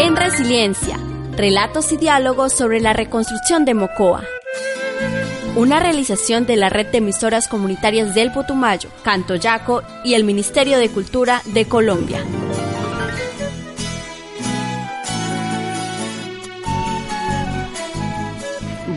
En Resiliencia relatos y diálogos sobre la reconstrucción de Mocoa. Una realización de la red de emisoras comunitarias del Putumayo, Canto Yaco y el Ministerio de Cultura de Colombia.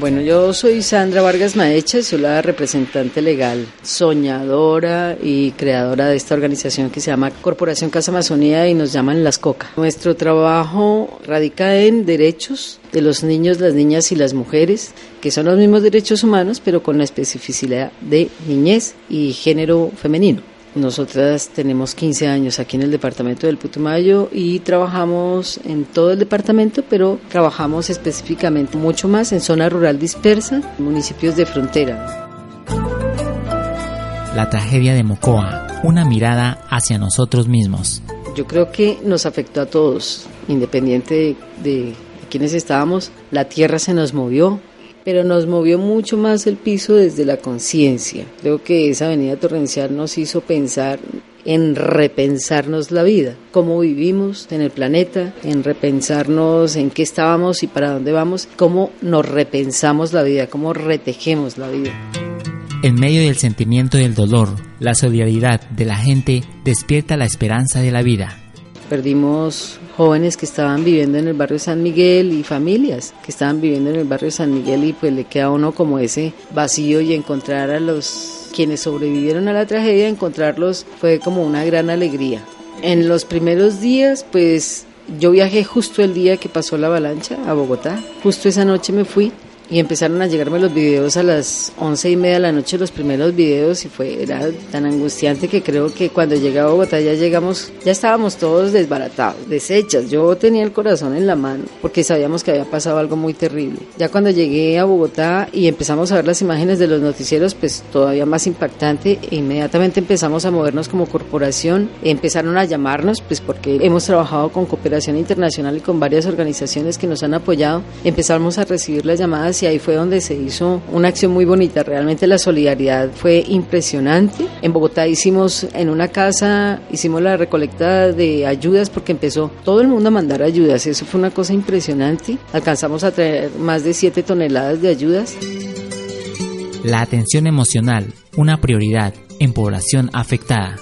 Bueno, yo soy Sandra Vargas Maecha, soy la representante legal, soñadora y creadora de esta organización que se llama Corporación Casa Amazonía y nos llaman Las Coca. Nuestro trabajo radica en derechos de los niños, las niñas y las mujeres, que son los mismos derechos humanos, pero con la especificidad de niñez y género femenino. Nosotras tenemos 15 años aquí en el departamento del Putumayo y trabajamos en todo el departamento, pero trabajamos específicamente mucho más en zona rural dispersa, municipios de frontera. La tragedia de Mocoa, una mirada hacia nosotros mismos. Yo creo que nos afectó a todos, independiente de, de quienes estábamos. La tierra se nos movió, pero nos movió mucho más el piso desde la conciencia. Creo que esa avenida torrencial nos hizo pensar en repensarnos la vida, cómo vivimos en el planeta, en repensarnos en qué estábamos y para dónde vamos, cómo nos repensamos la vida, cómo retejemos la vida. En medio del sentimiento del dolor, la solidaridad de la gente despierta la esperanza de la vida. Perdimos jóvenes que estaban viviendo en el barrio San Miguel y familias que estaban viviendo en el barrio San Miguel y pues le queda uno como ese vacío y encontrar a los quienes sobrevivieron a la tragedia, encontrarlos fue como una gran alegría. En los primeros días pues yo viajé justo el día que pasó la avalancha a Bogotá, justo esa noche me fui y empezaron a llegarme los videos a las once y media de la noche, los primeros videos, y fue, era tan angustiante que creo que cuando llegué a Bogotá ya llegamos, ya estábamos todos desbaratados, deshechas. Yo tenía el corazón en la mano porque sabíamos que había pasado algo muy terrible. Ya cuando llegué a Bogotá y empezamos a ver las imágenes de los noticieros, pues todavía más impactante, e inmediatamente empezamos a movernos como corporación, empezaron a llamarnos, pues porque hemos trabajado con cooperación internacional y con varias organizaciones que nos han apoyado, empezamos a recibir las llamadas y ahí fue donde se hizo una acción muy bonita. Realmente la solidaridad fue impresionante. En Bogotá hicimos en una casa, hicimos la recolecta de ayudas porque empezó todo el mundo a mandar ayudas. Eso fue una cosa impresionante. Alcanzamos a traer más de 7 toneladas de ayudas. La atención emocional, una prioridad en población afectada.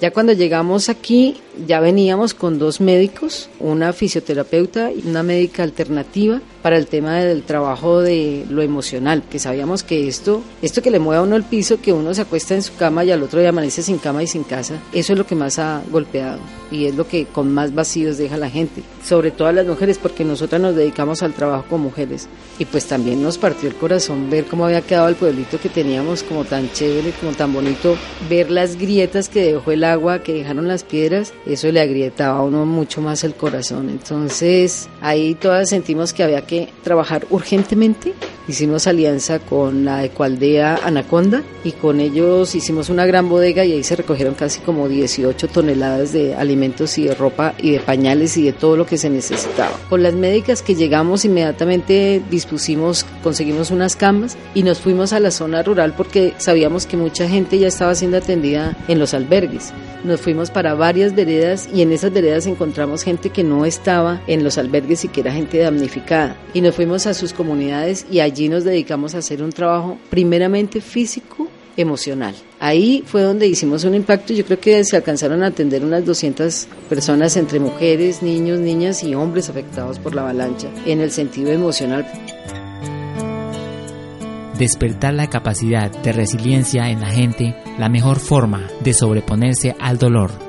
Ya cuando llegamos aquí, ya veníamos con dos médicos, una fisioterapeuta y una médica alternativa para el tema del trabajo de lo emocional, que sabíamos que esto, esto que le mueve a uno el piso, que uno se acuesta en su cama y al otro día amanece sin cama y sin casa, eso es lo que más ha golpeado y es lo que con más vacíos deja la gente, sobre todo a las mujeres, porque nosotras nos dedicamos al trabajo con mujeres y pues también nos partió el corazón ver cómo había quedado el pueblito que teníamos como tan chévere, como tan bonito, ver las grietas que dejó el agua, que dejaron las piedras, eso le agrietaba a uno mucho más el corazón. Entonces ahí todas sentimos que había que trabajar urgentemente. Hicimos alianza con la Ecualdea Anaconda y con ellos hicimos una gran bodega y ahí se recogieron casi como 18 toneladas de alimentos y de ropa y de pañales y de todo lo que se necesitaba. Con las médicas que llegamos inmediatamente dispusimos, conseguimos unas camas y nos fuimos a la zona rural porque sabíamos que mucha gente ya estaba siendo atendida en los albergues. Nos fuimos para varias veredas y en esas veredas encontramos gente que no estaba en los albergues y que era gente damnificada. Y nos fuimos a sus comunidades y allí nos dedicamos a hacer un trabajo primeramente físico emocional. Ahí fue donde hicimos un impacto. Yo creo que se alcanzaron a atender unas 200 personas entre mujeres, niños, niñas y hombres afectados por la avalancha en el sentido emocional. Despertar la capacidad de resiliencia en la gente, la mejor forma de sobreponerse al dolor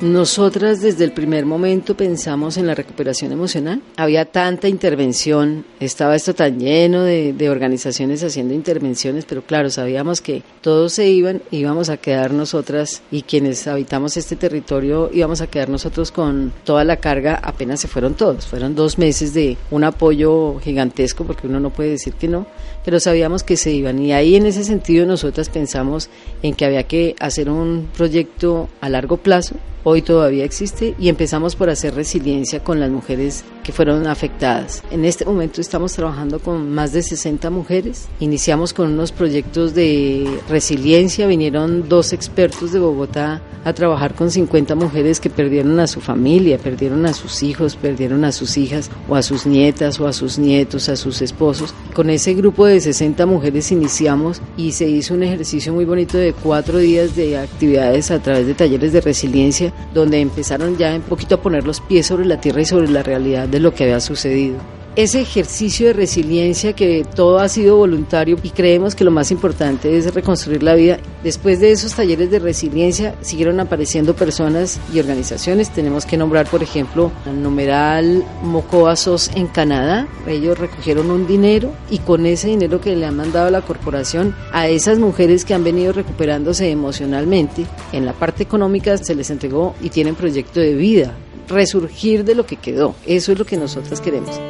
Nosotras desde el primer momento pensamos en la recuperación emocional. Había tanta intervención, estaba esto tan lleno de, organizaciones haciendo intervenciones, pero claro, sabíamos que todos se iban, íbamos a quedar nosotras y quienes habitamos este territorio íbamos a quedar nosotros con toda la carga, apenas se fueron todos. Fueron dos meses de un apoyo gigantesco, porque uno no puede decir que no, pero sabíamos que se iban. Y ahí en ese sentido nosotras pensamos en que había que hacer un proyecto a largo plazo hoy todavía existe y empezamos por hacer resiliencia con las mujeres que fueron afectadas. En este momento estamos trabajando con más de 60 mujeres. Iniciamos con unos proyectos de resiliencia, vinieron dos expertos de Bogotá a trabajar con 50 mujeres que perdieron a su familia, perdieron a sus hijos, perdieron a sus hijas o a sus nietas o a sus nietos, a sus esposos. Con ese grupo de 60 mujeres iniciamos y se hizo un ejercicio muy bonito de cuatro días de actividades a través de talleres de resiliencia donde empezaron ya un poquito a poner los pies sobre la tierra y sobre la realidad de lo que había sucedido ese ejercicio de resiliencia que todo ha sido voluntario y creemos que lo más importante es reconstruir la vida. Después de esos talleres de resiliencia siguieron apareciendo personas y organizaciones. Tenemos que nombrar, por ejemplo, al numeral Mocoa SOS en Canadá. Ellos recogieron un dinero y con ese dinero que le han mandado la corporación a esas mujeres que han venido recuperándose emocionalmente, en la parte económica se les entregó y tienen proyecto de vida resurgir de lo que quedó. Eso es lo que nosotras queremos.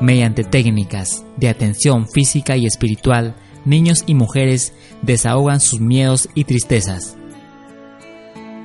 Mediante técnicas de atención física y espiritual, niños y mujeres desahogan sus miedos y tristezas.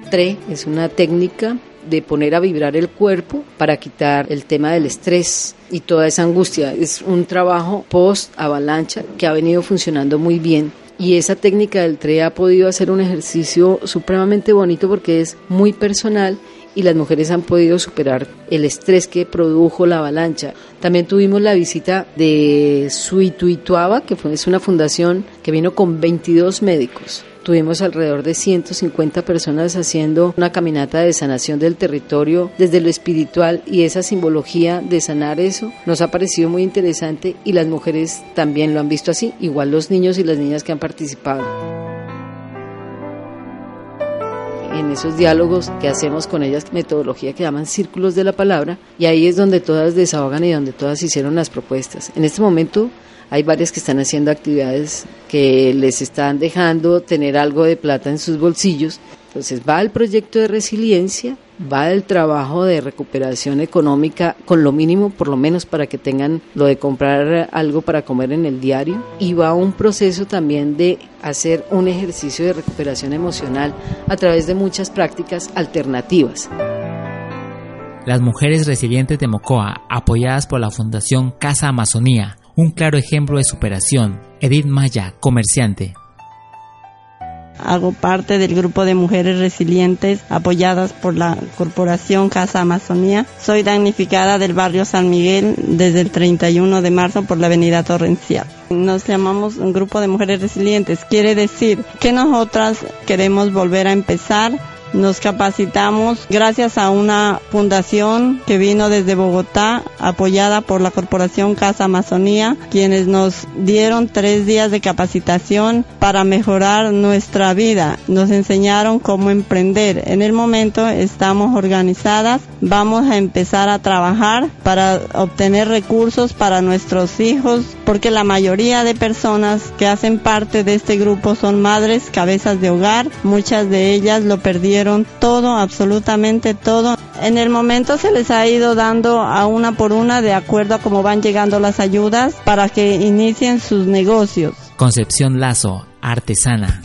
TRE es una técnica de poner a vibrar el cuerpo para quitar el tema del estrés y toda esa angustia. Es un trabajo post avalancha que ha venido funcionando muy bien y esa técnica del TRE ha podido hacer un ejercicio supremamente bonito porque es muy personal y las mujeres han podido superar el estrés que produjo la avalancha. También tuvimos la visita de Suituituaba, que es una fundación que vino con 22 médicos. Tuvimos alrededor de 150 personas haciendo una caminata de sanación del territorio desde lo espiritual y esa simbología de sanar eso nos ha parecido muy interesante y las mujeres también lo han visto así, igual los niños y las niñas que han participado en esos diálogos que hacemos con ellas, metodología que llaman círculos de la palabra, y ahí es donde todas desahogan y donde todas hicieron las propuestas. En este momento hay varias que están haciendo actividades que les están dejando tener algo de plata en sus bolsillos. Entonces va el proyecto de resiliencia, va el trabajo de recuperación económica con lo mínimo, por lo menos para que tengan lo de comprar algo para comer en el diario, y va un proceso también de hacer un ejercicio de recuperación emocional a través de muchas prácticas alternativas. Las mujeres resilientes de Mocoa, apoyadas por la Fundación Casa Amazonía, un claro ejemplo de superación. Edith Maya, comerciante. Hago parte del grupo de mujeres resilientes apoyadas por la Corporación Casa Amazonía. Soy damnificada del barrio San Miguel desde el 31 de marzo por la avenida Torrencial. Nos llamamos un grupo de mujeres resilientes. Quiere decir que nosotras queremos volver a empezar nos capacitamos gracias a una fundación que vino desde Bogotá, apoyada por la Corporación Casa Amazonía, quienes nos dieron tres días de capacitación para mejorar nuestra vida. Nos enseñaron cómo emprender. En el momento estamos organizadas, vamos a empezar a trabajar para obtener recursos para nuestros hijos, porque la mayoría de personas que hacen parte de este grupo son madres, cabezas de hogar, muchas de ellas lo perdieron todo, absolutamente todo. En el momento se les ha ido dando a una por una de acuerdo a cómo van llegando las ayudas para que inicien sus negocios. Concepción Lazo, artesana.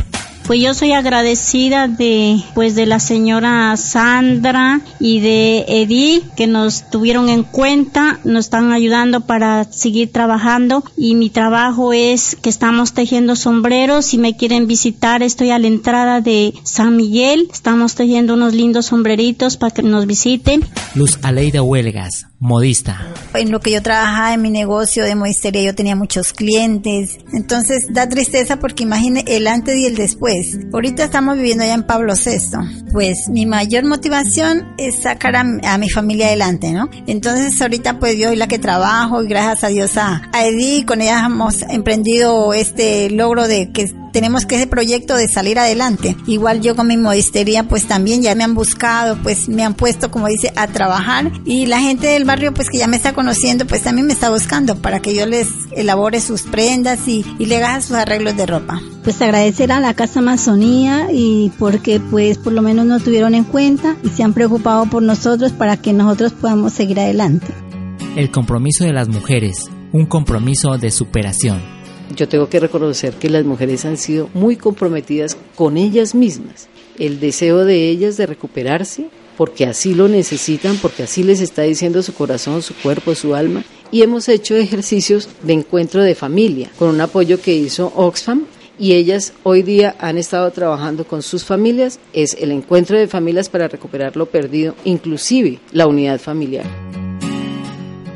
Pues yo soy agradecida de pues de la señora Sandra y de Edith que nos tuvieron en cuenta, nos están ayudando para seguir trabajando y mi trabajo es que estamos tejiendo sombreros, si me quieren visitar estoy a la entrada de San Miguel, estamos tejiendo unos lindos sombreritos para que nos visiten. Luz Aleida Huelgas, modista. En lo que yo trabajaba en mi negocio de modistería yo tenía muchos clientes, entonces da tristeza porque imagine el antes y el después Ahorita estamos viviendo allá en Pablo VI. Pues mi mayor motivación es sacar a, mi familia adelante, ¿no? Entonces ahorita pues yo soy la que trabajo y gracias a Dios a, a Edith, con ella hemos emprendido este logro de que tenemos que ese proyecto de salir adelante. Igual yo con mi modistería pues también ya me han buscado, pues me han puesto como dice a trabajar y la gente del barrio pues que ya me está conociendo pues también me está buscando para que yo les elabore sus prendas y, y le haga sus arreglos de ropa. Pues agradecer a la Casa Amazonía y porque pues por lo menos nos tuvieron en cuenta y se han preocupado por nosotros para que nosotros podamos seguir adelante. El compromiso de las mujeres, un compromiso de superación. Yo tengo que reconocer que las mujeres han sido muy comprometidas con ellas mismas. El deseo de ellas de recuperarse, porque así lo necesitan, porque así les está diciendo su corazón, su cuerpo, su alma. Y hemos hecho ejercicios de encuentro de familia, con un apoyo que hizo Oxfam, y ellas hoy día han estado trabajando con sus familias, es el encuentro de familias para recuperar lo perdido, inclusive la unidad familiar.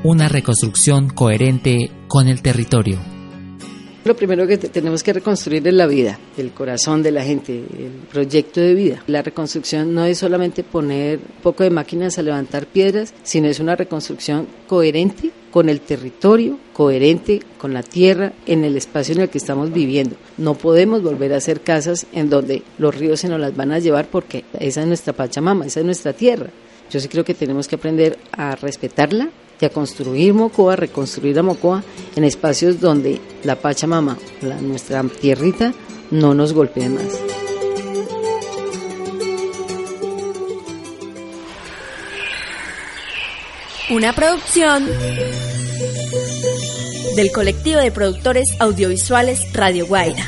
Una reconstrucción coherente con el territorio. Lo primero que tenemos que reconstruir es la vida, el corazón de la gente, el proyecto de vida. La reconstrucción no es solamente poner un poco de máquinas a levantar piedras, sino es una reconstrucción coherente con el territorio, coherente con la tierra, en el espacio en el que estamos viviendo. No podemos volver a hacer casas en donde los ríos se nos las van a llevar porque esa es nuestra Pachamama, esa es nuestra tierra. Yo sí creo que tenemos que aprender a respetarla y a construir Mocoa, reconstruir a Mocoa en espacios donde la Pachamama, la, nuestra tierrita, no nos golpee más. Una producción del colectivo de productores audiovisuales Radio Guaira.